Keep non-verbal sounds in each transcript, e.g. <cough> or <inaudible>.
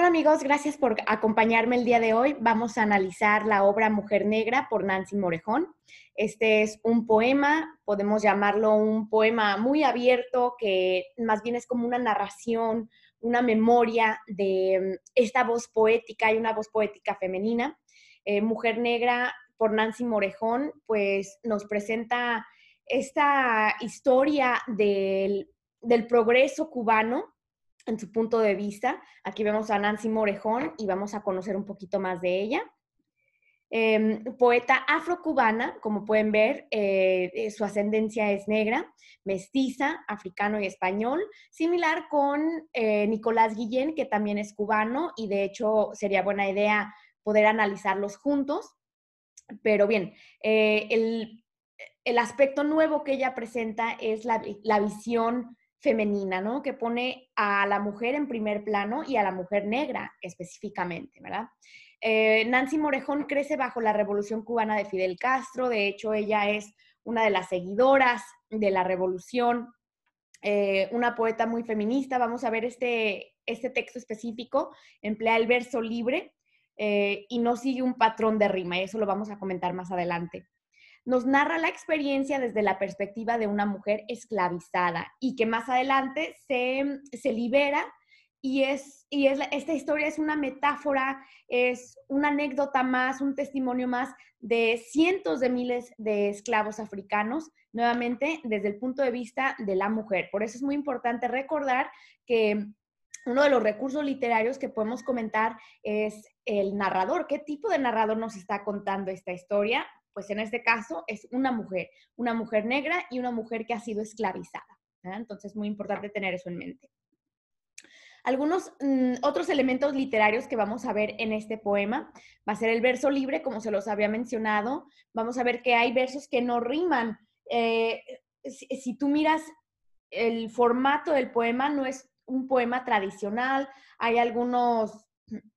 Hola amigos, gracias por acompañarme el día de hoy. Vamos a analizar la obra Mujer Negra por Nancy Morejón. Este es un poema, podemos llamarlo un poema muy abierto, que más bien es como una narración, una memoria de mm, esta voz poética y una voz poética femenina. Eh, Mujer Negra por Nancy Morejón, pues nos presenta esta historia del, del progreso cubano en su punto de vista. Aquí vemos a Nancy Morejón y vamos a conocer un poquito más de ella. Em, poeta afrocubana, como pueden ver, eh, eh, su ascendencia es negra, mestiza, africano y español, similar con eh, Nicolás Guillén, que también es cubano y de hecho sería buena idea poder analizarlos juntos. Pero bien, el, aspecto nuevo que ella presenta es la, la visión femenina, ¿no? Que pone a la mujer en primer plano y a la mujer negra específicamente, ¿verdad? Eh, Nancy Morejón crece bajo la revolución cubana de Fidel Castro, de hecho ella es una de las seguidoras de la revolución, eh, una poeta muy feminista, vamos a ver este, este texto específico, emplea el verso libre eh, y no sigue un patrón de rima, y eso lo vamos a comentar más adelante nos narra la experiencia desde la perspectiva de una mujer esclavizada y que más adelante se, se libera y, es, y es, esta historia es una metáfora, es una anécdota más, un testimonio más de cientos de miles de esclavos africanos, nuevamente desde el punto de vista de la mujer. Por eso es muy importante recordar que uno de los recursos literarios que podemos comentar es el narrador. ¿Qué tipo de narrador nos está contando esta historia? Pues en este caso es una mujer, una mujer negra y una mujer que ha sido esclavizada. Entonces es muy importante tener eso en mente. Algunos mm, otros elementos literarios que vamos a ver en este poema va a ser el verso libre, como se los había mencionado. Vamos a ver que hay versos que no riman. Eh, si, tú miras el formato del poema, no es un poema tradicional. Hay algunos,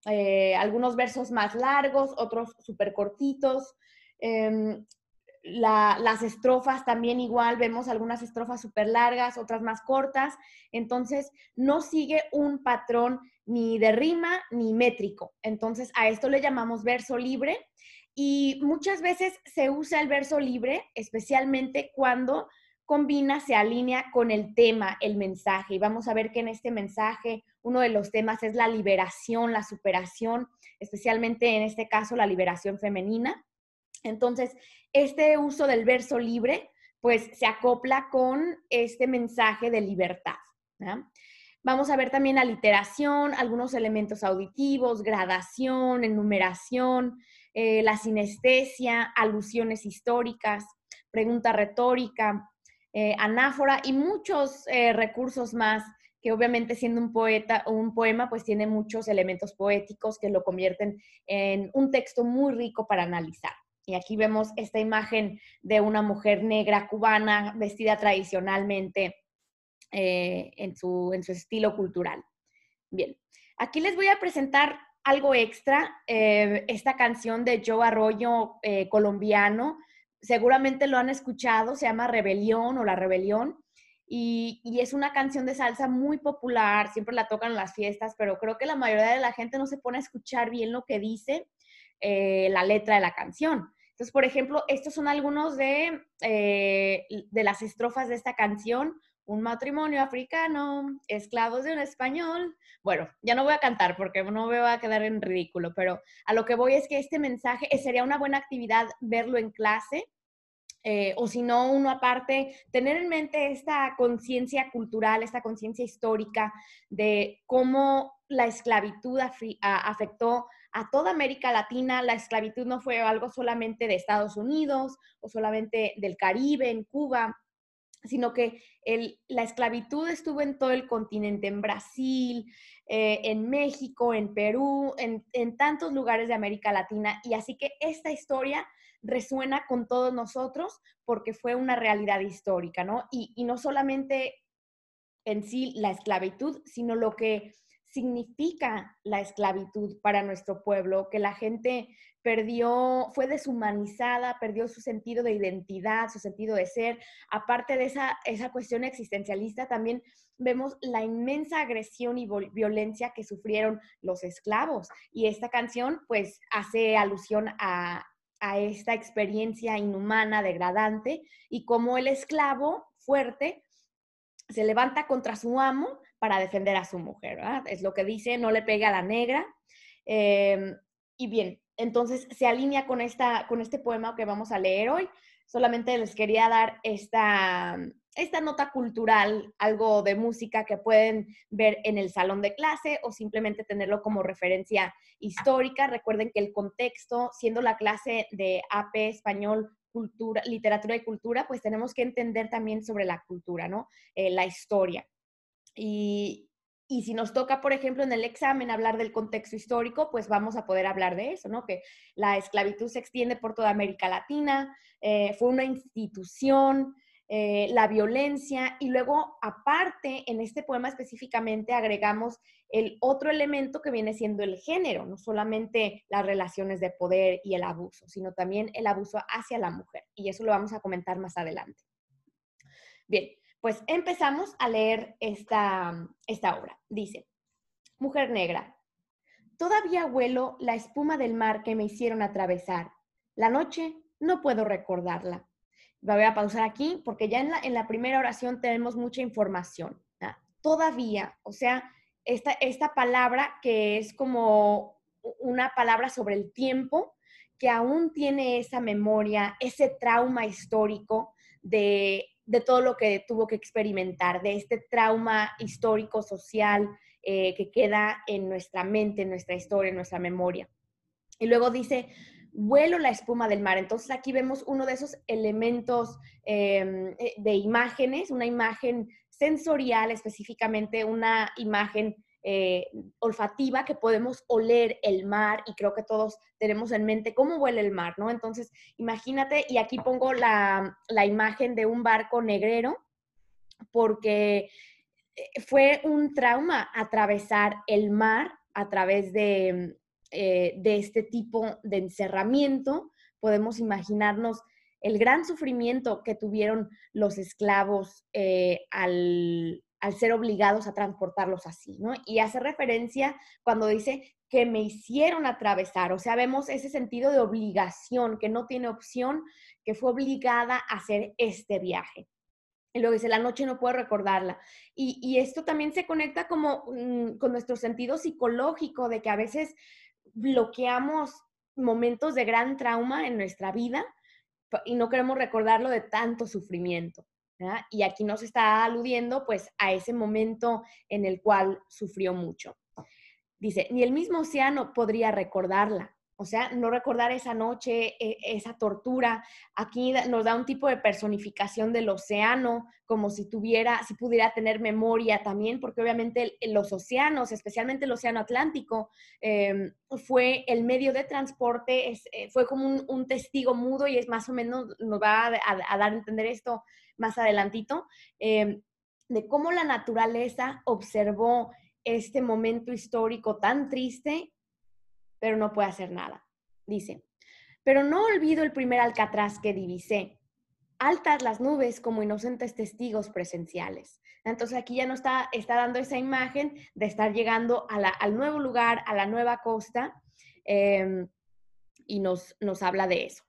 eh, algunos versos más largos, otros súper cortitos. Em, las estrofas también igual, vemos algunas estrofas súper largas, otras más cortas, entonces no sigue un patrón ni de rima ni métrico. Entonces a esto le llamamos verso libre y muchas veces se usa el verso libre, especialmente cuando combina, se alinea con el tema, el mensaje. Y vamos a ver que en este mensaje uno de los temas es la liberación, la superación, especialmente en este caso la liberación femenina. Entonces, este uso del verso libre, pues se acopla con este mensaje de libertad. Vamos a ver también aliteración, algunos elementos auditivos, gradación, enumeración, eh, la sinestesia, alusiones históricas, pregunta retórica, eh, anáfora y muchos eh, recursos más que obviamente siendo un poeta o un poema, pues tiene muchos elementos poéticos que lo convierten en un texto muy rico para analizar. Y aquí vemos esta imagen de una mujer negra cubana vestida tradicionalmente eh, en, su, estilo cultural. Bien, aquí les voy a presentar algo extra, eh, esta canción de Joe Arroyo eh, colombiano, seguramente lo han escuchado, se llama Rebelión o La Rebelión, y, es una canción de salsa muy popular, siempre la tocan en las fiestas, pero creo que la mayoría de la gente no se pone a escuchar bien lo que dice eh, la letra de la canción. Entonces, por ejemplo, estos son algunos de, eh, de las estrofas de esta canción. Un matrimonio africano, esclavos de un español. Bueno, ya no voy a cantar porque no me va a quedar en ridículo, pero a lo que voy es que este mensaje eh, sería una buena actividad verlo en clase, o si no, uno aparte, tener en mente esta conciencia cultural, esta conciencia histórica de cómo la esclavitud afectó a toda América Latina. La esclavitud no fue algo solamente de Estados Unidos o solamente del Caribe, en Cuba, sino que la esclavitud estuvo en todo el continente, en Brasil, eh, en México, en Perú, en, tantos lugares de América Latina. Y así que esta historia resuena con todos nosotros porque fue una realidad histórica, ¿no? Y, y no solamente en sí la esclavitud, sino lo que significa la esclavitud para nuestro pueblo, que la gente perdió, fue deshumanizada, perdió su sentido de identidad, su sentido de ser. Aparte de esa, esa cuestión existencialista, también vemos la inmensa agresión y violencia que sufrieron los esclavos. Y esta canción pues hace alusión a, a esta experiencia inhumana, degradante, y cómo el esclavo fuerte se levanta contra su amo para defender a su mujer. Es lo que dice, no le pega a la negra. Em, y bien, entonces se alinea con, esta, con este poema que vamos a leer hoy. Solamente les quería dar esta, esta nota cultural, algo de música que pueden ver en el salón de clase o simplemente tenerlo como referencia histórica. Recuerden que el contexto, siendo la clase de AP español, cultura, literatura y cultura, pues tenemos que entender también sobre la cultura, ¿no? Eh, la historia. Y, si nos toca, por ejemplo, en el examen hablar del contexto histórico, pues vamos a poder hablar de eso, ¿no? Que la esclavitud se extiende por toda América Latina, eh, fue una institución, eh, la violencia y luego aparte en este poema específicamente agregamos el otro elemento que viene siendo el género, no solamente las relaciones de poder y el abuso, sino también el abuso hacia la mujer y eso lo vamos a comentar más adelante. Bien, pues empezamos a leer esta, esta obra. Dice, Mujer Negra, todavía huelo la espuma del mar que me hicieron atravesar. La noche no puedo recordarla. Voy a pausar aquí porque ya en la, en la primera oración tenemos mucha información. Todavía, o sea, esta, esta palabra que es como una palabra sobre el tiempo, que aún tiene esa memoria, ese trauma histórico de de todo lo que tuvo que experimentar, de este trauma histórico, social, eh, que queda en nuestra mente, en nuestra historia, en nuestra memoria. Y luego dice, vuelo la espuma del mar. Entonces aquí vemos uno de esos elementos em, eh, de imágenes, una imagen sensorial específicamente, una imagen eh, olfativa que podemos oler el mar y creo que todos tenemos en mente cómo huele el mar, ¿no? Entonces, imagínate, y aquí pongo la, imagen de un barco negrero, porque eh, fue un trauma atravesar el mar a través de, eh, de este tipo de encerramiento. Podemos imaginarnos el gran sufrimiento que tuvieron los esclavos al, al ser obligados a transportarlos así, ¿no? Y hace referencia cuando dice que me hicieron atravesar, o sea, vemos ese sentido de obligación, que no tiene opción, que fue obligada a hacer este viaje. Y luego dice, la noche no puedo recordarla. Y, esto también se conecta como mm, con nuestro sentido psicológico de que a veces bloqueamos momentos de gran trauma en nuestra vida y no queremos recordarlo de tanto sufrimiento. Y aquí nos está aludiendo pues a ese momento en el cual sufrió mucho. Dice, ni el mismo océano podría recordarla. O sea, no recordar esa noche, e, esa tortura. Aquí nos da un tipo de personificación del océano, como si tuviera, si pudiera tener memoria también, porque obviamente los océanos, especialmente el océano Atlántico, em, fue el medio de transporte, eh, fue como un, testigo mudo y es más o menos, nos va a, dar a entender esto más adelantito, em, de cómo la naturaleza observó este momento histórico tan triste pero no puede hacer nada. Dice, pero no olvido el primer alcatraz que divisé, altas las nubes como inocentes testigos presenciales. Entonces aquí ya no está, está dando esa imagen de estar llegando al nuevo lugar, a la nueva costa, em, y nos, nos habla de eso.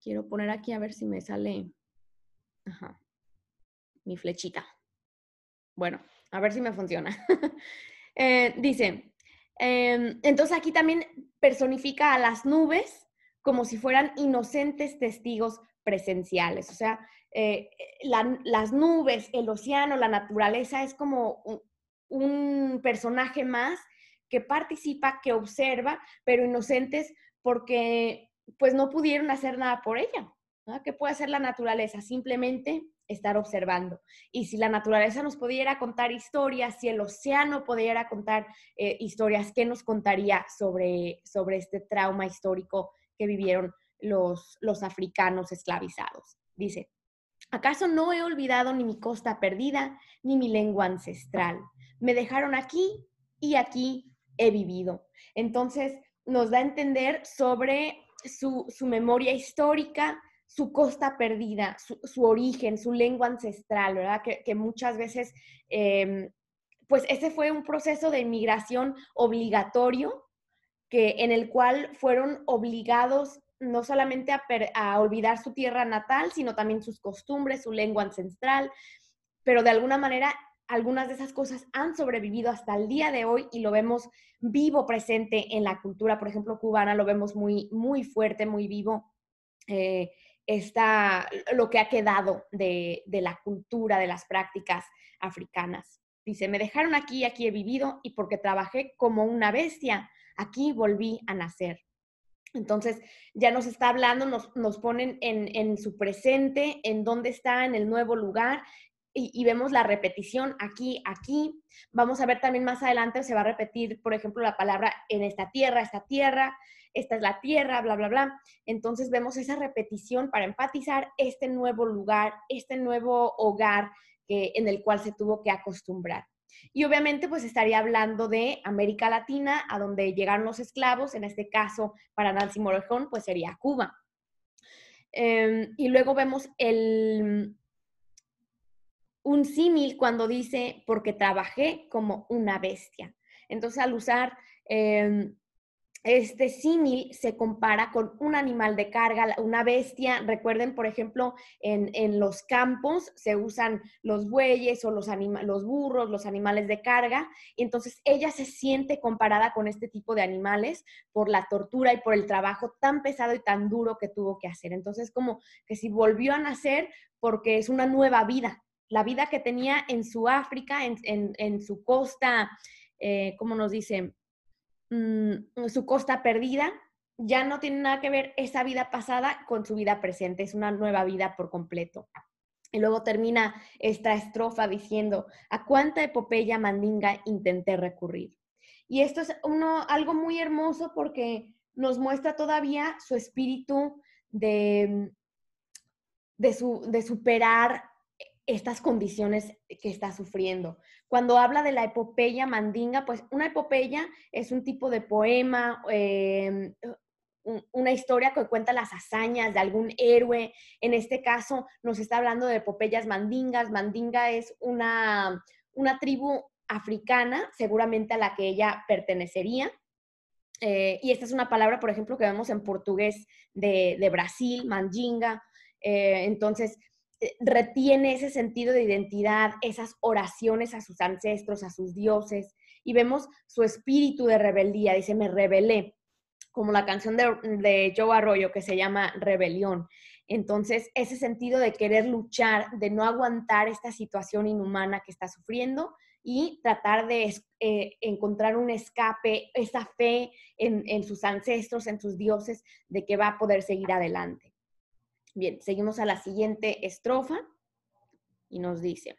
quiero poner aquí a ver si me sale mi flechita. Bueno, a ver si me funciona. <laughs> Eh, dice, Em, entonces aquí también personifica a las nubes como si fueran inocentes testigos presenciales. O sea, eh, las nubes, el océano, la naturaleza es como un, personaje más que participa, que observa, pero inocentes porque pues no pudieron hacer nada por ella. ¿Qué puede hacer la naturaleza? Simplemente estar observando. Y si la naturaleza nos pudiera contar historias, si el océano pudiera contar eh, historias, ¿qué nos contaría sobre, sobre este trauma histórico que vivieron los, los africanos esclavizados? Dice, ¿acaso no he olvidado ni mi costa perdida, ni mi lengua ancestral? me dejaron aquí y aquí he vivido. Entonces, nos da a entender sobre su, memoria histórica, su costa perdida, su, origen, su lengua ancestral, ¿verdad? Que, muchas veces, em, pues ese fue un proceso de inmigración obligatorio, que, en el cual fueron obligados no solamente a, olvidar su tierra natal, sino también sus costumbres, su lengua ancestral, pero de alguna manera algunas de esas cosas han sobrevivido hasta el día de hoy y lo vemos vivo, presente en la cultura, por ejemplo, cubana, lo vemos muy, muy fuerte, muy vivo. Eh, está lo que ha quedado de, de, la cultura, de las prácticas africanas. Dice, me dejaron aquí, aquí he vivido y porque trabajé como una bestia, aquí volví a nacer. Entonces, ya nos está hablando, nos, nos ponen en, en, su presente, en dónde está, en el nuevo lugar, y, vemos la repetición aquí, aquí. Vamos a ver también más adelante, se va a repetir, por ejemplo, la palabra en esta tierra, esta tierra, esta es la tierra, bla, bla, bla. Entonces vemos esa repetición para empatizar este nuevo lugar, este nuevo hogar que, en el cual se tuvo que acostumbrar. Y obviamente pues estaría hablando de América Latina, a donde llegaron los esclavos, en este caso para Nancy Morejón pues sería Cuba. Em, y luego vemos el, un símil cuando dice, porque trabajé como una bestia. Entonces, al usar em, este símil, se compara con un animal de carga, una bestia. Recuerden, por ejemplo, en, los campos se usan los bueyes o los, los burros, los animales de carga. Entonces, ella se siente comparada con este tipo de animales por la tortura y por el trabajo tan pesado y tan duro que tuvo que hacer. Entonces, como que si volvió a nacer porque es una nueva vida, la vida que tenía en su África, en, su costa, eh, como nos dice, mm, su costa perdida, ya no tiene nada que ver esa vida pasada con su vida presente, es una nueva vida por completo. Y luego termina esta estrofa diciendo, ¿a cuánta epopeya mandinga intenté recurrir? Y esto es uno, algo muy hermoso porque nos muestra todavía su espíritu de, de, su, de superar estas condiciones que está sufriendo. Cuando habla de la epopeya mandinga, pues una epopeya es un tipo de poema, em, una historia que cuenta las hazañas de algún héroe. En este caso nos está hablando de epopeyas mandingas. Mandinga es una, una tribu africana, seguramente a la que ella pertenecería. Eh, y esta es una palabra, por ejemplo, que vemos en portugués de, Brasil, mandinga. Eh, entonces, retiene ese sentido de identidad, esas oraciones a sus ancestros, a sus dioses, y vemos su espíritu de rebeldía, dice, me rebelé, como la canción de, de Joe Arroyo que se llama Rebelión. Entonces, ese sentido de querer luchar, de no aguantar esta situación inhumana que está sufriendo y tratar de eh, encontrar un escape, esa fe en sus ancestros, en sus dioses, de que va a poder seguir adelante. Bien, seguimos a la siguiente estrofa y nos dice.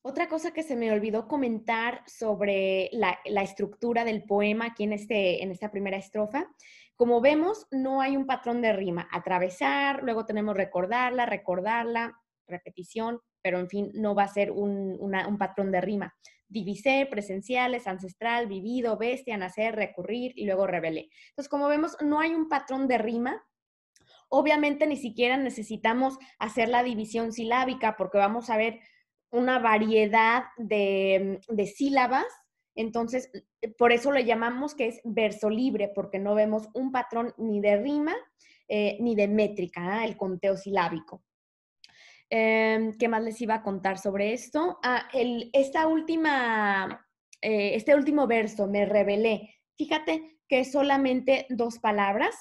Otra cosa que se me olvidó comentar sobre la, estructura del poema aquí en, este, en esta primera estrofa. Como vemos, no hay un patrón de rima. Atravesar, luego tenemos recordarla, recordarla, repetición, pero en fin, no va a ser un, un patrón de rima divisé, presenciales, ancestral, vivido, bestia, nacer, recurrir y luego rebelé. Entonces, como vemos, no hay un patrón de rima. Obviamente ni siquiera necesitamos hacer la división silábica porque vamos a ver una variedad de, sílabas. Entonces, por eso lo llamamos que es verso libre, porque no vemos un patrón ni de rima eh, ni de métrica, el conteo silábico. Em, ¿Qué más les iba a contar sobre esto? Ah, esta última, eh, este último verso, me revelé. Fíjate que es solamente dos palabras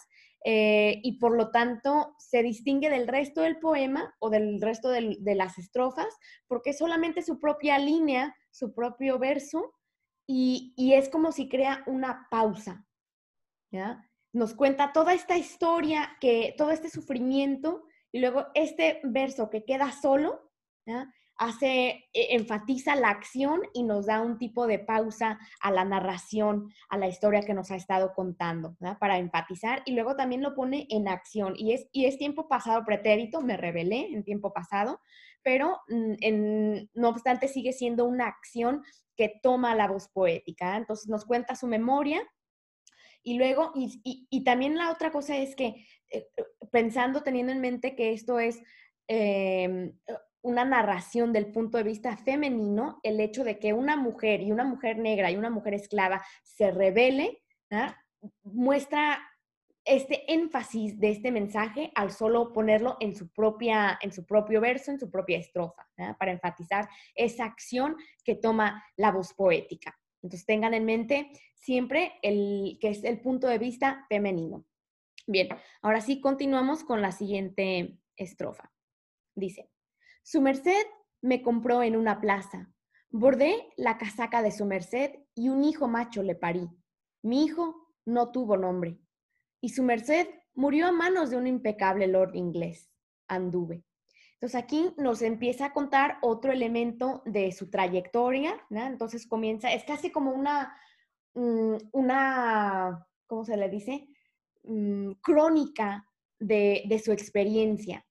eh, y por lo tanto se distingue del resto del poema o del resto de las estrofas porque es solamente su propia línea, su propio verso y, y es como si crea una pausa. ¿ya? Nos cuenta toda esta historia, que todo este sufrimiento y luego este verso que queda solo, hace, e, enfatiza la acción y nos da un tipo de pausa a la narración, a la historia que nos ha estado contando, para empatizar. Y luego también lo pone en acción. Y es, y es tiempo pasado pretérito, me revelé en tiempo pasado, pero mm, no obstante sigue siendo una acción que toma la voz poética. Entonces nos cuenta su memoria y luego, y, también la otra cosa es que pensando, teniendo en mente que esto es em, una narración del punto de vista femenino, el hecho de que una mujer y una mujer negra y una mujer esclava se revele, muestra este énfasis de este mensaje al solo ponerlo en su, propia, en su propio verso, en su propia estrofa, para enfatizar esa acción que toma la voz poética. Entonces tengan en mente siempre el que es el punto de vista femenino. Bien, ahora sí continuamos con la siguiente estrofa. Dice, su merced me compró en una plaza, bordé la casaca de su merced y un hijo macho le parí. Mi hijo no tuvo nombre y su merced murió a manos de un impecable lord inglés. Anduve. Entonces aquí nos empieza a contar otro elemento de su trayectoria, ¿no? Entonces comienza, es casi como una, mm, una, ¿cómo se le dice? Mm, crónica de, su experiencia.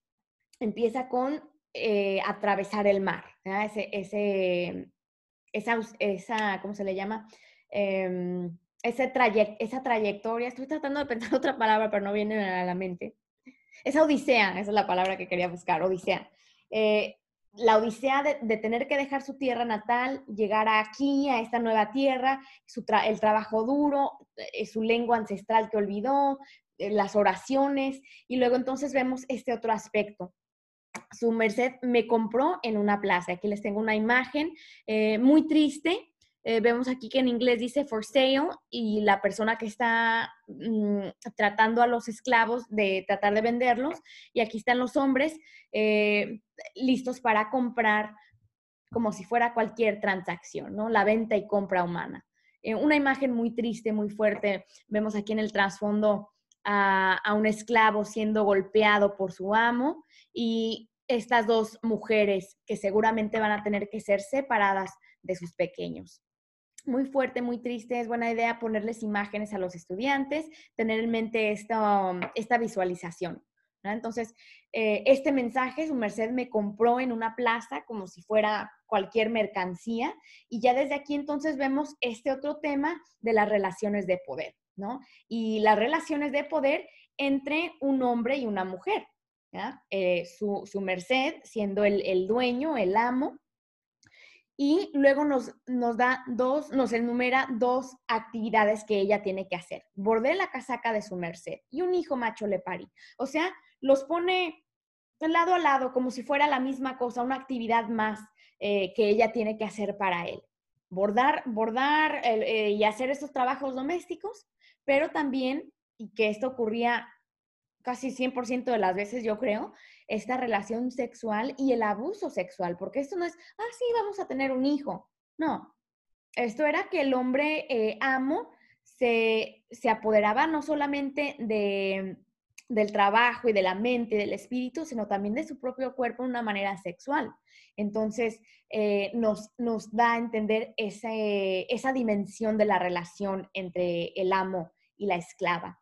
Empieza con eh, atravesar el mar, ese, ese, esa, esa, ¿cómo se le llama? Em, ese esa trayectoria, estoy tratando de pensar <laughs> otra palabra, pero no viene a la mente. Esa odisea, esa es la palabra que quería buscar, odisea. Eh, la odisea de, tener que dejar su tierra natal, llegar aquí, a esta nueva tierra, el trabajo duro, eh, su lengua ancestral que olvidó, eh, las oraciones, y luego entonces vemos este otro aspecto. Su merced me compró en una plaza. Aquí les tengo una imagen muy triste, eh, vemos aquí que en inglés dice for sale y la persona que está mm, tratando a los esclavos de tratar de venderlos. Y aquí están los hombres eh, listos para comprar como si fuera cualquier transacción, ¿no? La venta y compra humana. Eh, una imagen muy triste, muy fuerte. Vemos aquí en el trasfondo a, a un esclavo siendo golpeado por su amo y estas dos mujeres que seguramente van a tener que ser separadas de sus pequeños muy fuerte, muy triste, es buena idea ponerles imágenes a los estudiantes, tener en mente esta, esta visualización. Entonces, eh, este mensaje, su merced me compró en una plaza como si fuera cualquier mercancía y ya desde aquí entonces vemos este otro tema de las relaciones de poder, ¿no? Y las relaciones de poder entre un hombre y una mujer, eh, su, merced siendo el, el dueño, el amo, y luego nos, nos da dos, nos enumera dos actividades que ella tiene que hacer. Bordé la casaca de su merced y un hijo macho le parí. O sea, los pone lado a lado como si fuera la misma cosa, una actividad más eh, que ella tiene que hacer para él. Bordar, bordar eh, y hacer estos trabajos domésticos, pero también, y que esto ocurría casi 100% de las veces, yo creo, esta relación sexual y el abuso sexual, porque esto no es, ah, sí, vamos a tener un hijo. No, esto era que el hombre eh, amo se, se, apoderaba no solamente de, del trabajo y de la mente y del espíritu, sino también de su propio cuerpo de una manera sexual. Entonces, eh, nos, nos da a entender esa dimensión de la relación entre el amo y la esclava.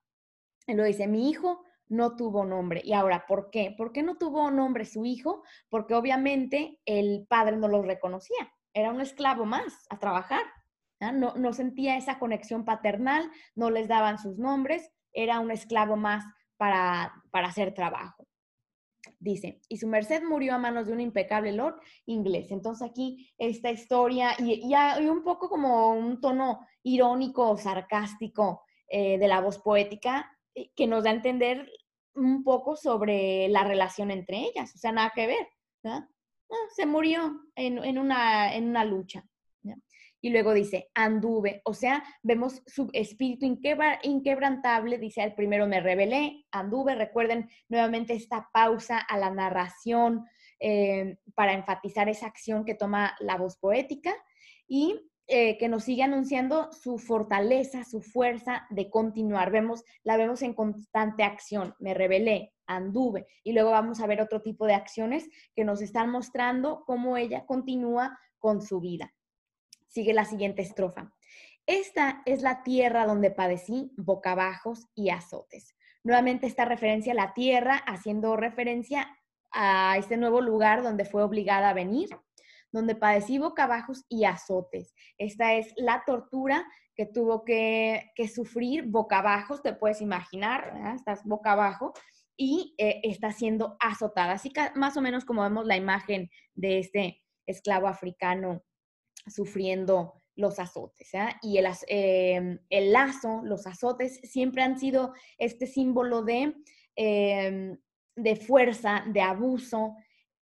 Él lo dice, mi hijo no tuvo nombre. Y ahora, ¿por qué? ¿Por qué no tuvo nombre su hijo? Porque obviamente el padre no lo reconocía. Era un esclavo más a trabajar. No, no sentía esa conexión paternal, no les daban sus nombres, era un esclavo más para, para hacer trabajo. Dice, y su merced murió a manos de un impecable lord inglés. Entonces aquí esta historia, y, y, un poco como un tono irónico sarcástico eh, de la voz poética, eh, que nos da a entender un poco sobre la relación entre ellas, o sea, nada que ver. Ah, se murió en, una, en una lucha. Y luego dice, anduve, o sea, vemos su espíritu inquebrantable, dice, el primero me rebelé, anduve, recuerden nuevamente esta pausa a la narración eh, para enfatizar esa acción que toma la voz poética. Y eh, que nos sigue anunciando su fortaleza, su fuerza de continuar. Vemos, la vemos en constante acción. Me rebelé, anduve. Y luego vamos a ver otro tipo de acciones que nos están mostrando cómo ella continúa con su vida. Sigue la siguiente estrofa. Esta es la tierra donde padecí bocabajos y azotes. Nuevamente esta referencia a la tierra, haciendo referencia a este nuevo lugar donde fue obligada a venir, donde padecí bocabajos y azotes. Esta es la tortura que tuvo que, sufrir boca abajo, te puedes imaginar, estás boca abajo y eh, está siendo azotada. Así que más o menos como vemos la imagen de este esclavo africano sufriendo los azotes. Y el, em, el, lazo, los azotes, siempre han sido este símbolo de, em, de fuerza, de abuso.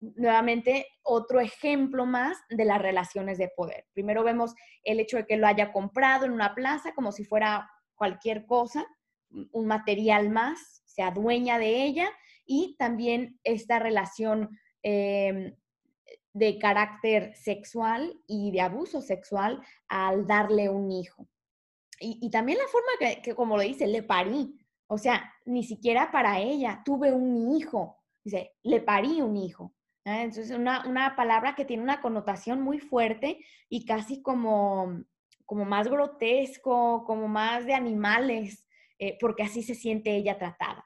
Nuevamente, otro ejemplo más de las relaciones de poder. Primero vemos el hecho de que lo haya comprado en una plaza como si fuera cualquier cosa, un material más, se adueña de ella y también esta relación em, de carácter sexual y de abuso sexual al darle un hijo. Y, también la forma que, como lo dice, le parí. O sea, ni siquiera para ella, tuve un hijo. Dice, le parí un hijo. Entonces, una, una palabra que tiene una connotación muy fuerte y casi como, como más grotesco, como más de animales, eh, porque así se siente ella tratada.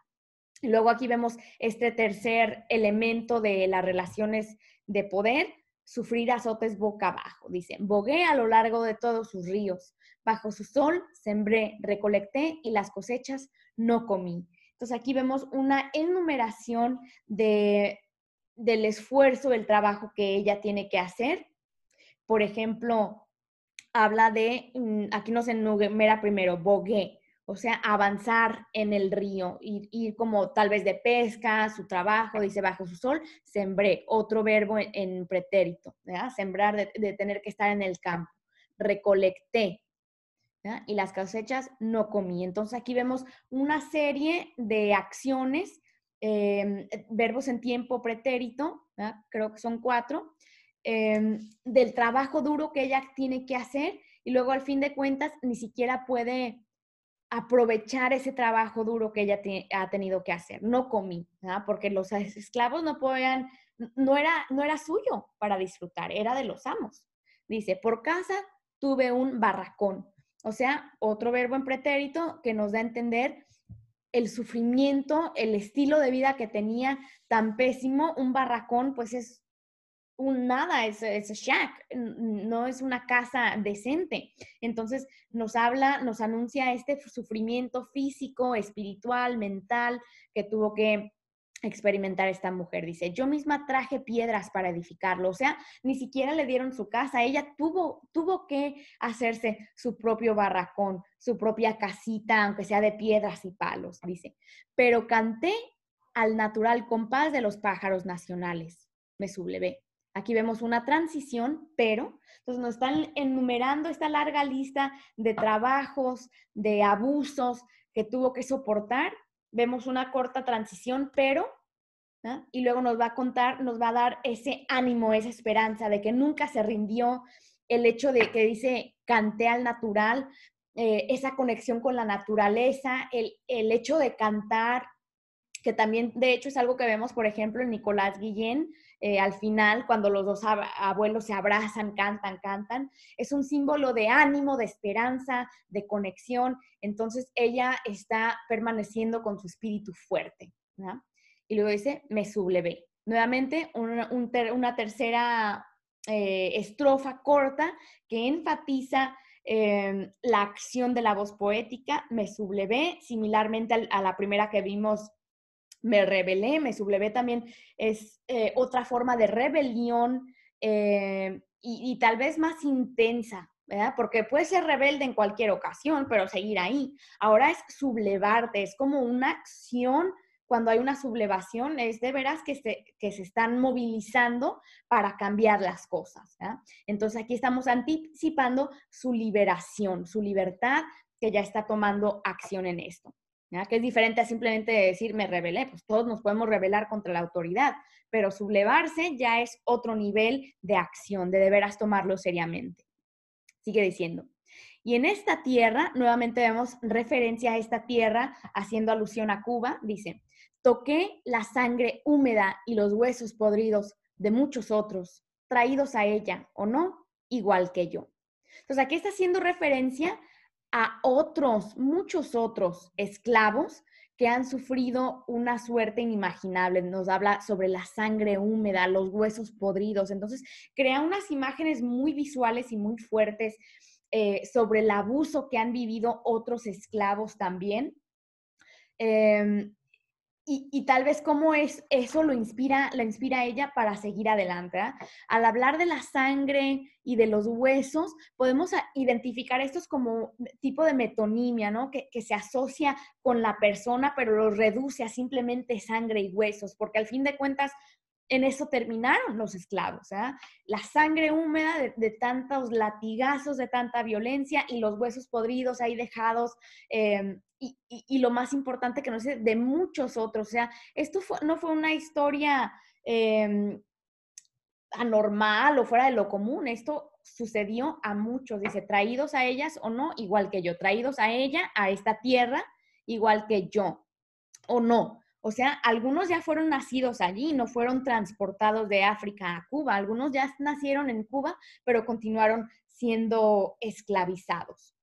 Luego aquí vemos este tercer elemento de las relaciones de poder, sufrir azotes boca abajo. Dice, bogué a lo largo de todos sus ríos, bajo su sol sembré, recolecté y las cosechas no comí. Entonces aquí vemos una enumeración de, del esfuerzo, del trabajo que ella tiene que hacer. Por ejemplo, habla de, mm, aquí nos enumera primero, bogué, o sea, avanzar en el río, ir, como tal vez de pesca, su trabajo, dice bajo su sol, sembré, otro verbo en, pretérito, sembrar de, tener que estar en el campo, recolecté, y las cosechas no comí. Entonces aquí vemos una serie de acciones, em, verbos en tiempo pretérito, creo que son cuatro, em, del trabajo duro que ella tiene que hacer y luego al fin de cuentas ni siquiera puede aprovechar ese trabajo duro que ella ha tenido que hacer. No comí, porque los esclavos no podían, no era, no era suyo para disfrutar, era de los amos. Dice, por casa tuve un barracón. O sea, otro verbo en pretérito que nos da a entender el sufrimiento, el estilo de vida que tenía tan pésimo. Un barracón, pues es un nada, es, es shack, no es una casa decente. Entonces nos habla, nos anuncia este sufrimiento físico, espiritual, mental que tuvo que experimentar esta mujer. Dice, yo misma traje piedras para edificarlo, o sea, ni siquiera le dieron su casa, ella tuvo, tuvo que hacerse su propio barracón, su propia casita, aunque sea de piedras y palos, dice, pero canté al natural compás de los pájaros nacionales, me sublevé. Aquí vemos una transición, pero entonces nos están enumerando esta larga lista de trabajos, de abusos que tuvo que soportar. Vemos una corta transición, pero, y luego nos va a contar, nos va a dar ese ánimo, esa esperanza de que nunca se rindió, el hecho de que dice canté al natural, eh, esa conexión con la naturaleza, el, el hecho de cantar, que también de hecho es algo que vemos, por ejemplo, en Nicolás Guillén, eh, al final, cuando los dos abuelos se abrazan, cantan, cantan, es un símbolo de ánimo, de esperanza, de conexión. Entonces ella está permaneciendo con su espíritu fuerte. Y luego dice, me sublevé. Nuevamente, una, tercera eh, estrofa corta que enfatiza em, la acción de la voz poética, me sublevé, similarmente a la primera que vimos me rebelé, me sublevé también es eh, otra forma de rebelión eh, y, tal vez más intensa, ¿verdad? Porque puede ser rebelde en cualquier ocasión, pero seguir ahí. Ahora es sublevarte, es como una acción cuando hay una sublevación, es de veras que se, que se están movilizando para cambiar las cosas. Entonces aquí estamos anticipando su liberación, su libertad que ya está tomando acción en esto que es diferente a simplemente decir me rebelé, pues todos nos podemos rebelar contra la autoridad, pero sublevarse ya es otro nivel de acción, de deberás tomarlo seriamente. Sigue diciendo. Y en esta tierra, nuevamente vemos referencia a esta tierra haciendo alusión a Cuba, dice, toqué la sangre húmeda y los huesos podridos de muchos otros, traídos a ella, ¿o no? Igual que yo. Entonces aquí está haciendo referencia a otros, muchos otros esclavos que han sufrido una suerte inimaginable. Nos habla sobre la sangre húmeda, los huesos podridos. Entonces, crea unas imágenes muy visuales y muy fuertes eh, sobre el abuso que han vivido otros esclavos también. Em, y, tal vez cómo es, eso lo inspira, la inspira a ella para seguir adelante. ¿ah? Al hablar de la sangre y de los huesos, podemos identificar estos como tipo de metonimia, ¿no? Que, que, se asocia con la persona, pero lo reduce a simplemente sangre y huesos, porque al fin de cuentas en eso terminaron los esclavos. ¿ah? La sangre húmeda de, tantos latigazos, de tanta violencia y los huesos podridos ahí dejados. Em, y, lo más importante que no sé, de muchos otros. O sea, esto no fue una historia em, anormal o fuera de lo común. Esto sucedió a muchos, dice, traídos a ellas o no, igual que yo, traídos a ella, a esta tierra, igual que yo, o no. O sea, algunos ya fueron nacidos allí, no fueron transportados de África a Cuba. Algunos ya nacieron en Cuba, pero continuaron siendo esclavizados.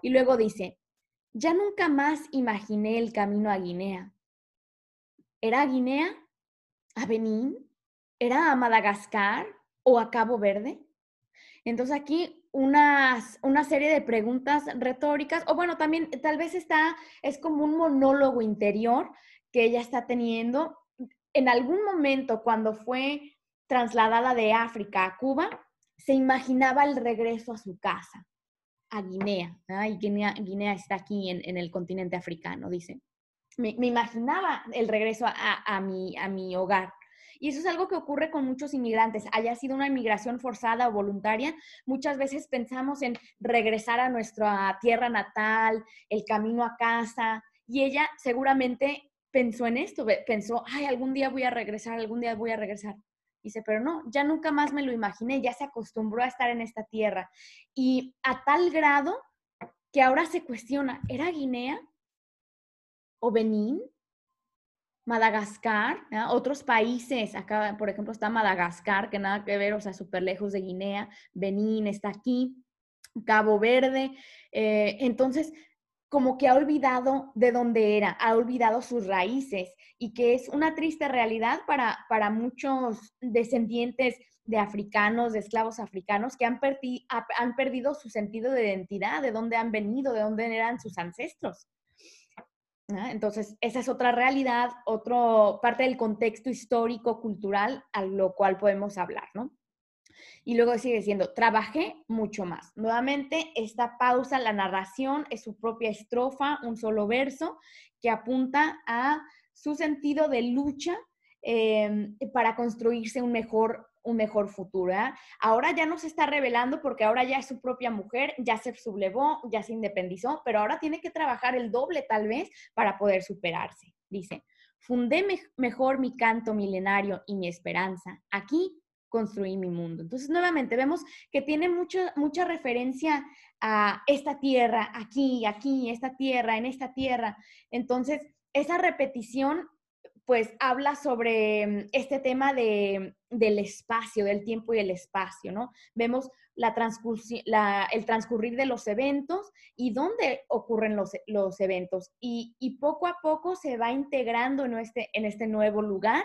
Y luego dice, ya nunca más imaginé el camino a Guinea. ¿Era a Guinea? ¿A Benín? ¿Era a Madagascar o a Cabo Verde? Entonces aquí unas, una serie de preguntas retóricas, o bueno, también tal vez está, es como un monólogo interior que ella está teniendo. En algún momento, cuando fue trasladada de África a Cuba, se imaginaba el regreso a su casa, a Guinea. Y Guinea, está aquí en, el continente africano, dice. Me, imaginaba el regreso a, mi, a mi hogar. Y eso es algo que ocurre con muchos inmigrantes. Haya sido una inmigración forzada o voluntaria, muchas veces pensamos en regresar a nuestra tierra natal, el camino a casa, y ella seguramente pensó en esto, pensó, ay, algún día voy a regresar, algún día voy a regresar. Dice, pero no, ya nunca más me lo imaginé, ya se acostumbró a estar en esta tierra. Y a tal grado que ahora se cuestiona, ¿era Guinea o Benín? Madagascar, otros países, acá por ejemplo está Madagascar, que nada que ver, o sea, súper lejos de Guinea, Benín está aquí, Cabo Verde. Eh, entonces, como que ha olvidado de dónde era, ha olvidado sus raíces y que es una triste realidad para, para muchos descendientes de africanos, de esclavos africanos, que han, han perdido su sentido de identidad, de dónde han venido, de dónde eran sus ancestros. Entonces, esa es otra realidad, otra parte del contexto histórico, cultural, a lo cual podemos hablar, ¿no? Y luego sigue diciendo, trabajé mucho más. Nuevamente, esta pausa, la narración es su propia estrofa, un solo verso que apunta a su sentido de lucha em, para construirse un mejor, un mejor futuro. ¿eh? Ahora ya no se está revelando porque ahora ya es su propia mujer, ya se sublevó, ya se independizó, pero ahora tiene que trabajar el doble tal vez para poder superarse. Dice, fundé mejor mi canto milenario y mi esperanza. Aquí construí mi mundo. Entonces, nuevamente, vemos que tiene mucho, mucha referencia a esta tierra, aquí, aquí, esta tierra, en esta tierra. Entonces, esa repetición, pues, habla sobre mm, este tema de, del espacio, del tiempo y el espacio, ¿no? Vemos la, la el transcurrir de los eventos y dónde ocurren los, los eventos. Y, y, poco a poco se va integrando en este, en este nuevo lugar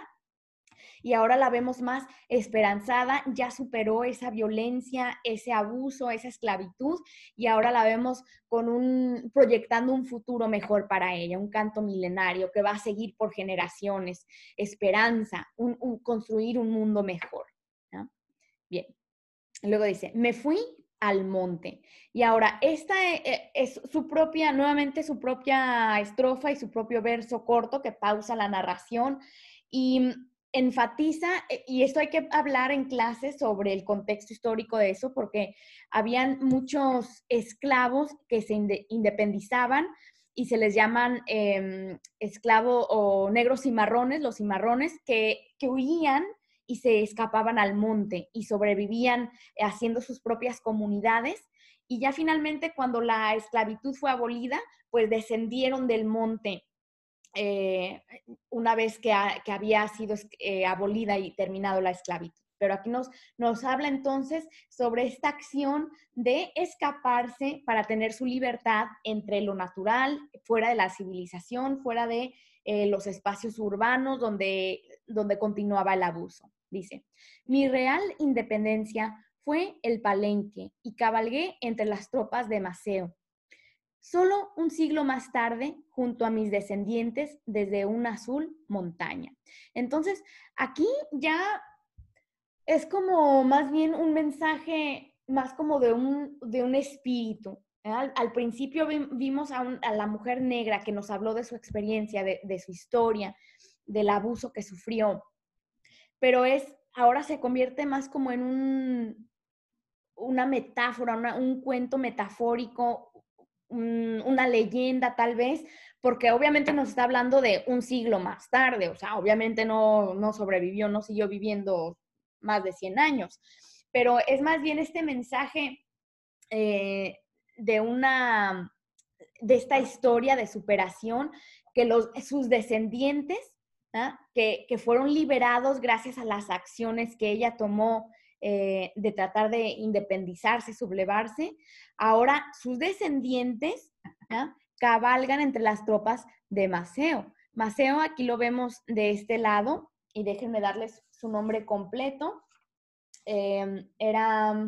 y ahora la vemos más esperanzada, ya superó esa violencia, ese abuso, esa esclavitud y ahora la vemos con un proyectando un futuro mejor para ella, un canto milenario que va a seguir por generaciones, esperanza, un, construir un mundo mejor. Bien. Luego dice, me fui al monte. Y ahora, esta e, e, es, su propia, nuevamente su propia estrofa y su propio verso corto que pausa la narración. Y enfatiza, eh, y esto hay que hablar en clases sobre el contexto histórico de eso, porque habían muchos esclavos que se independizaban y se les llaman eh, esclavos o negros cimarrones, los cimarrones, que, que huían y se escapaban al monte y sobrevivían haciendo sus propias comunidades. Y ya finalmente cuando la esclavitud fue abolida, pues descendieron del monte eh, una vez que, había sido eh, abolida y terminado la esclavitud. Pero aquí nos, habla entonces sobre esta acción de escaparse para tener su libertad entre lo natural, fuera de la civilización, fuera de eh, los espacios urbanos donde, donde continuaba el abuso. Dice, mi real independencia fue el palenque y cabalgué entre las tropas de Maceo. Solo un siglo más tarde, junto a mis descendientes desde una azul montaña. Entonces, aquí ya es como más bien un mensaje más como de un, de un espíritu. Al, principio vimos a, la mujer negra que nos habló de su experiencia, de, su historia, del abuso que sufrió, pero es ahora se convierte más como en un, una metáfora, un cuento metafórico, una leyenda tal vez, porque obviamente nos está hablando de un siglo más tarde, o sea, obviamente no, no sobrevivió, no siguió viviendo más de 100 años, pero es más bien este mensaje eh, de una, de esta historia de superación que los, sus descendientes, ¿ah? que, que, fueron liberados gracias a las acciones que ella tomó eh, de tratar de independizarse, sublevarse, ahora sus descendientes cabalgan entre las tropas de Maceo. Maceo aquí lo vemos de este lado y déjenme darles su nombre completo. Em, era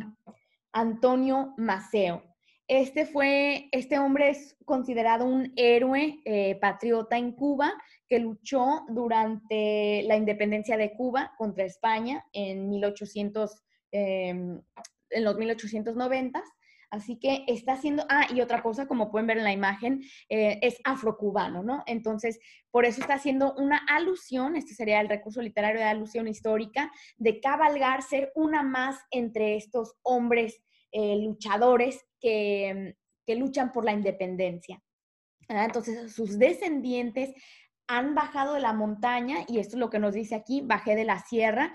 Antonio Maceo. Este fue, este hombre es considerado un héroe eh, patriota en Cuba que luchó durante la independencia de Cuba contra España en 1800, em, en los 1890. Así que está haciendo, ah, y otra cosa, como pueden ver en la imagen, eh, es afrocubano, ¿no? Entonces, por eso está haciendo una alusión, este sería el recurso literario de alusión histórica, de cabalgar, ser una más entre estos hombres eh, luchadores que, que, luchan por la independencia. Entonces, sus descendientes han bajado de la montaña, y esto es lo que nos dice aquí, bajé de la sierra,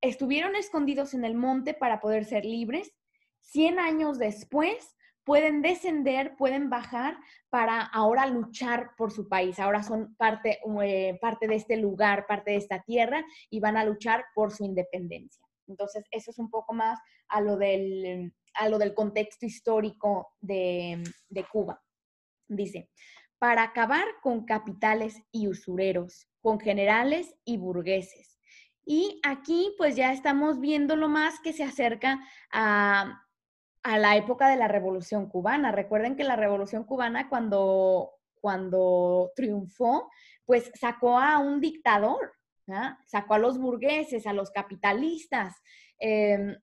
estuvieron escondidos en el monte para poder ser libres. Cien años después pueden descender, pueden bajar para ahora luchar por su país. Ahora son parte, eh, parte de este lugar, parte de esta tierra y van a luchar por su independencia. Entonces, eso es un poco más a lo del, a lo del contexto histórico de, de Cuba. Dice, para acabar con capitales y usureros, con generales y burgueses. Y aquí pues ya estamos viendo lo más que se acerca a, la época de la Revolución Cubana. Recuerden que la Revolución Cubana cuando, cuando triunfó, pues sacó a un dictador, sacó a los burgueses, a los capitalistas. Em,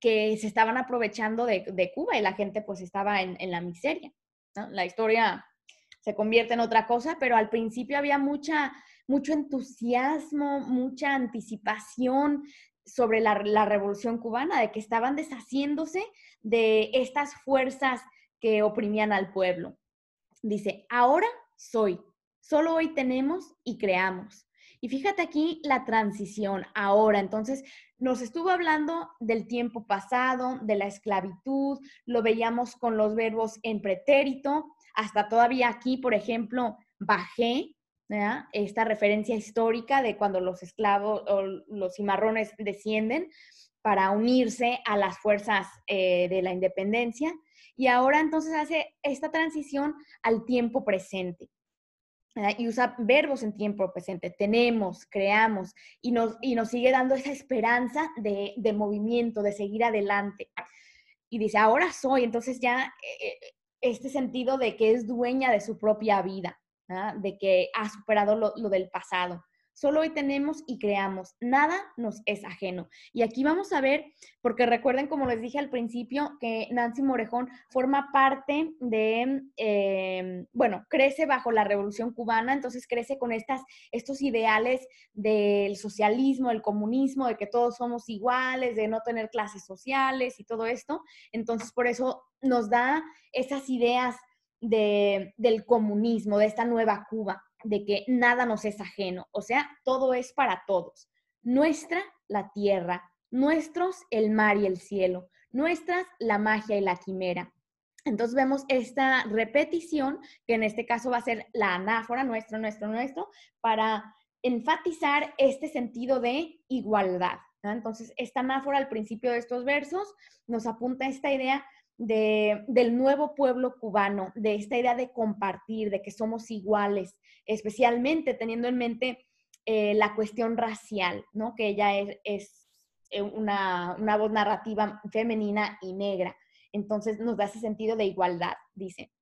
que se estaban aprovechando de, Cuba y la gente pues estaba en, la miseria. La historia se convierte en otra cosa, pero al principio había mucha, mucho entusiasmo, mucha anticipación sobre la, la revolución cubana, de que estaban deshaciéndose de estas fuerzas que oprimían al pueblo. Dice, ahora soy, solo hoy tenemos y creamos. Y fíjate aquí la transición ahora. Entonces, nos estuvo hablando del tiempo pasado, de la esclavitud, lo veíamos con los verbos en pretérito, hasta todavía aquí, por ejemplo, bajé, esta referencia histórica de cuando los esclavos o los cimarrones descienden para unirse a las fuerzas eh, de la independencia. Y ahora entonces hace esta transición al tiempo presente. Y usa verbos en tiempo presente, tenemos, creamos, y nos, y nos sigue dando esa esperanza de, de movimiento, de seguir adelante. Y dice, ahora soy, entonces ya eh, este sentido de que es dueña de su propia vida, de que ha superado lo, del pasado. Solo hoy tenemos y creamos, nada nos es ajeno. Y aquí vamos a ver, porque recuerden, como les dije al principio, que Nancy Morejón forma parte de, em, bueno, crece bajo la Revolución Cubana, entonces crece con estas, estos ideales del socialismo, el comunismo, de que todos somos iguales, de no tener clases sociales y todo esto. Entonces, por eso nos da esas ideas de, del comunismo, de esta nueva Cuba de que nada nos es ajeno, o sea, todo es para todos. Nuestra, la tierra, nuestros, el mar y el cielo, nuestras, la magia y la quimera. Entonces vemos esta repetición, que en este caso va a ser la anáfora, nuestro, nuestro, nuestro, para enfatizar este sentido de igualdad, Entonces, esta anáfora al principio de estos versos nos apunta esta idea de, del nuevo pueblo cubano, de esta idea de compartir, de que somos iguales, especialmente teniendo en mente eh, la cuestión racial, ¿no? Que ella es, eh, una, una, voz narrativa femenina y negra. Entonces nos da ese sentido de igualdad, dice.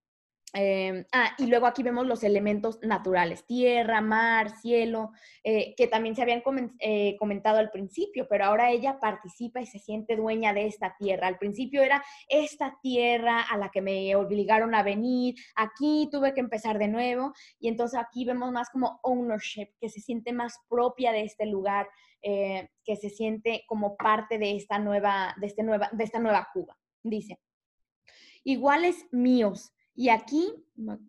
Em, ah, y luego aquí vemos los elementos naturales, tierra, mar, cielo, eh, que también se habían eh, comentado al principio, pero ahora ella participa y se siente dueña de esta tierra. Al principio era esta tierra a la que me obligaron a venir, aquí tuve que empezar de nuevo, y entonces aquí vemos más como ownership, que se siente más propia de este lugar, eh, que se siente como parte de esta nueva, de este nueva, de esta nueva Cuba. Dice, iguales míos y aquí,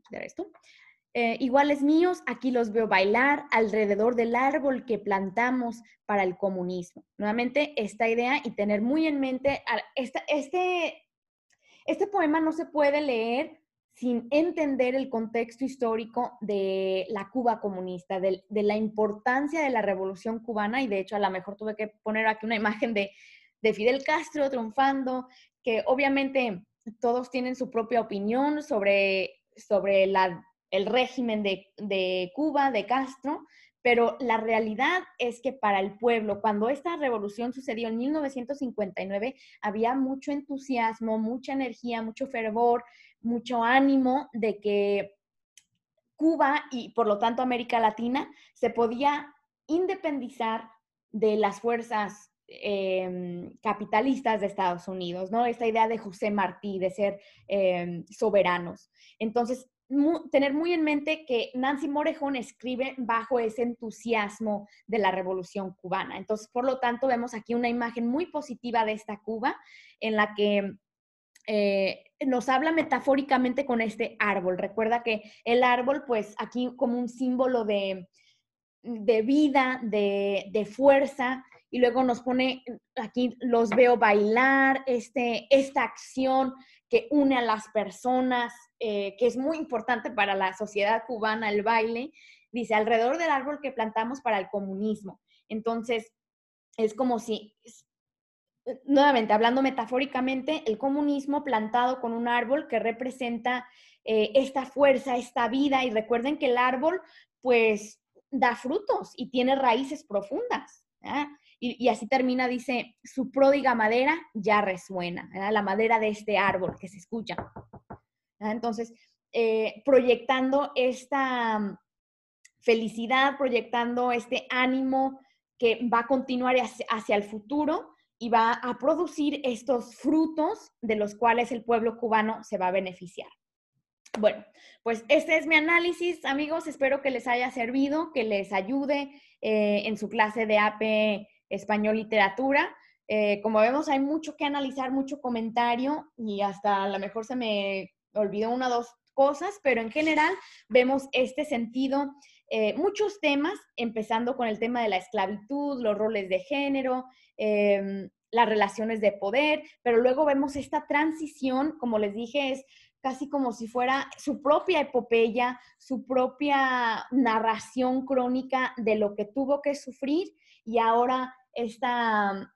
esto, eh, iguales míos, aquí los veo bailar alrededor del árbol que plantamos para el comunismo. Nuevamente, esta idea y tener muy en mente, este, este poema no se puede leer sin entender el contexto histórico de la Cuba comunista, de, la importancia de la revolución cubana, y de hecho a lo mejor tuve que poner aquí una imagen de Fidel Castro triunfando, que obviamente todos tienen su propia opinión sobre, sobre el régimen de, Cuba, de Castro, pero la realidad es que para el pueblo, cuando esta revolución sucedió en 1959, había mucho entusiasmo, mucha energía, mucho fervor, mucho ánimo de que Cuba y por lo tanto América Latina se podía independizar de las fuerzas Em, capitalistas de Estados Unidos, ¿no? Esta idea de José Martí, de ser em, soberanos. Entonces, tener muy en mente que Nancy Morejón escribe bajo ese entusiasmo de la revolución cubana. Entonces, por lo tanto, vemos aquí una imagen muy positiva de esta Cuba en la que eh, nos habla metafóricamente con este árbol. Recuerda que el árbol, pues aquí como un símbolo de, de vida, de, de fuerza, y luego nos pone, aquí los veo bailar, este, esta acción que une a las personas, eh, que es muy importante para la sociedad cubana, el baile, dice, alrededor del árbol que plantamos para el comunismo. Entonces, es como si, nuevamente, hablando metafóricamente, el comunismo plantado con un árbol que representa eh, esta fuerza, esta vida, y recuerden que el árbol, pues, da frutos y tiene raíces profundas. Y, así termina, dice, su pródiga madera ya resuena, la madera de este árbol que se escucha. Entonces, eh, proyectando esta felicidad, proyectando este ánimo que va a continuar hacia, el futuro y va a producir estos frutos de los cuales el pueblo cubano se va a beneficiar. Bueno, pues este es mi análisis, amigos. Espero que les haya servido, que les ayude eh, en su clase de AP español literatura. Eh, como vemos, hay mucho que analizar, mucho comentario y hasta a lo mejor se me olvidó una o dos cosas, pero en general vemos este sentido, eh, muchos temas, empezando con el tema de la esclavitud, los roles de género, em, las relaciones de poder, pero luego vemos esta transición, como les dije, es casi como si fuera su propia epopeya, su propia narración crónica de lo que tuvo que sufrir y ahora esta,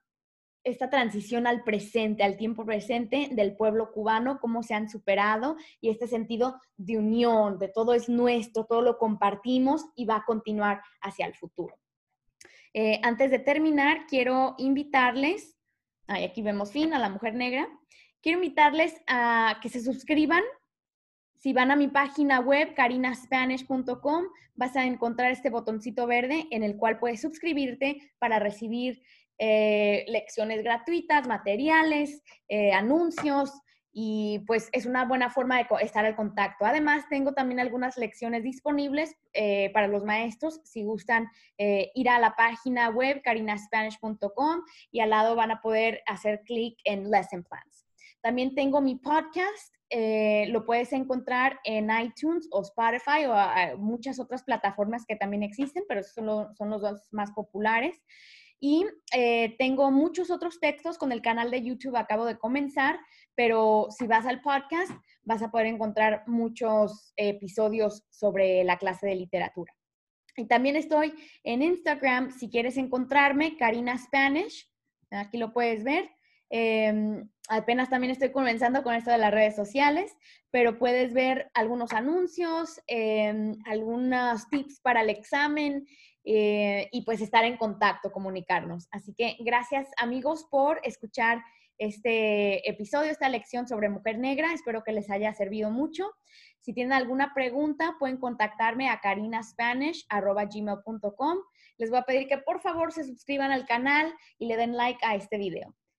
esta transición al presente, al tiempo presente del pueblo cubano, cómo se han superado y este sentido de unión, de todo es nuestro, todo lo compartimos y va a continuar hacia el futuro. Eh, antes de terminar, quiero invitarles, aquí vemos fin a la mujer negra, quiero invitarles a que se suscriban si van a mi página web, carinaspanish.com, vas a encontrar este botoncito verde en el cual puedes suscribirte para recibir eh, lecciones gratuitas, materiales, eh, anuncios y pues es una buena forma de estar en contacto. Además, tengo también algunas lecciones disponibles eh, para los maestros si gustan ir a la página web carinaspanish.com y al lado van a poder hacer clic en Lesson Plans. También tengo mi podcast eh, lo puedes encontrar en iTunes o Spotify o ah, muchas otras plataformas que también existen, pero son, son los dos más populares. Y eh, tengo muchos otros textos con el canal de YouTube, acabo de comenzar, pero si vas al podcast vas a poder encontrar muchos episodios sobre la clase de literatura. Y también estoy en Instagram, si quieres encontrarme, Karina Spanish, aquí lo puedes ver. Em, apenas también estoy comenzando con esto de las redes sociales, pero puedes ver algunos anuncios, eh, algunos tips para el examen eh, y pues estar en contacto, comunicarnos. Así que gracias amigos por escuchar este episodio, esta lección sobre mujer negra. Espero que les haya servido mucho. Si tienen alguna pregunta, pueden contactarme a carinaspanish.gmail.com. Les voy a pedir que por favor se suscriban al canal y le den like a este video.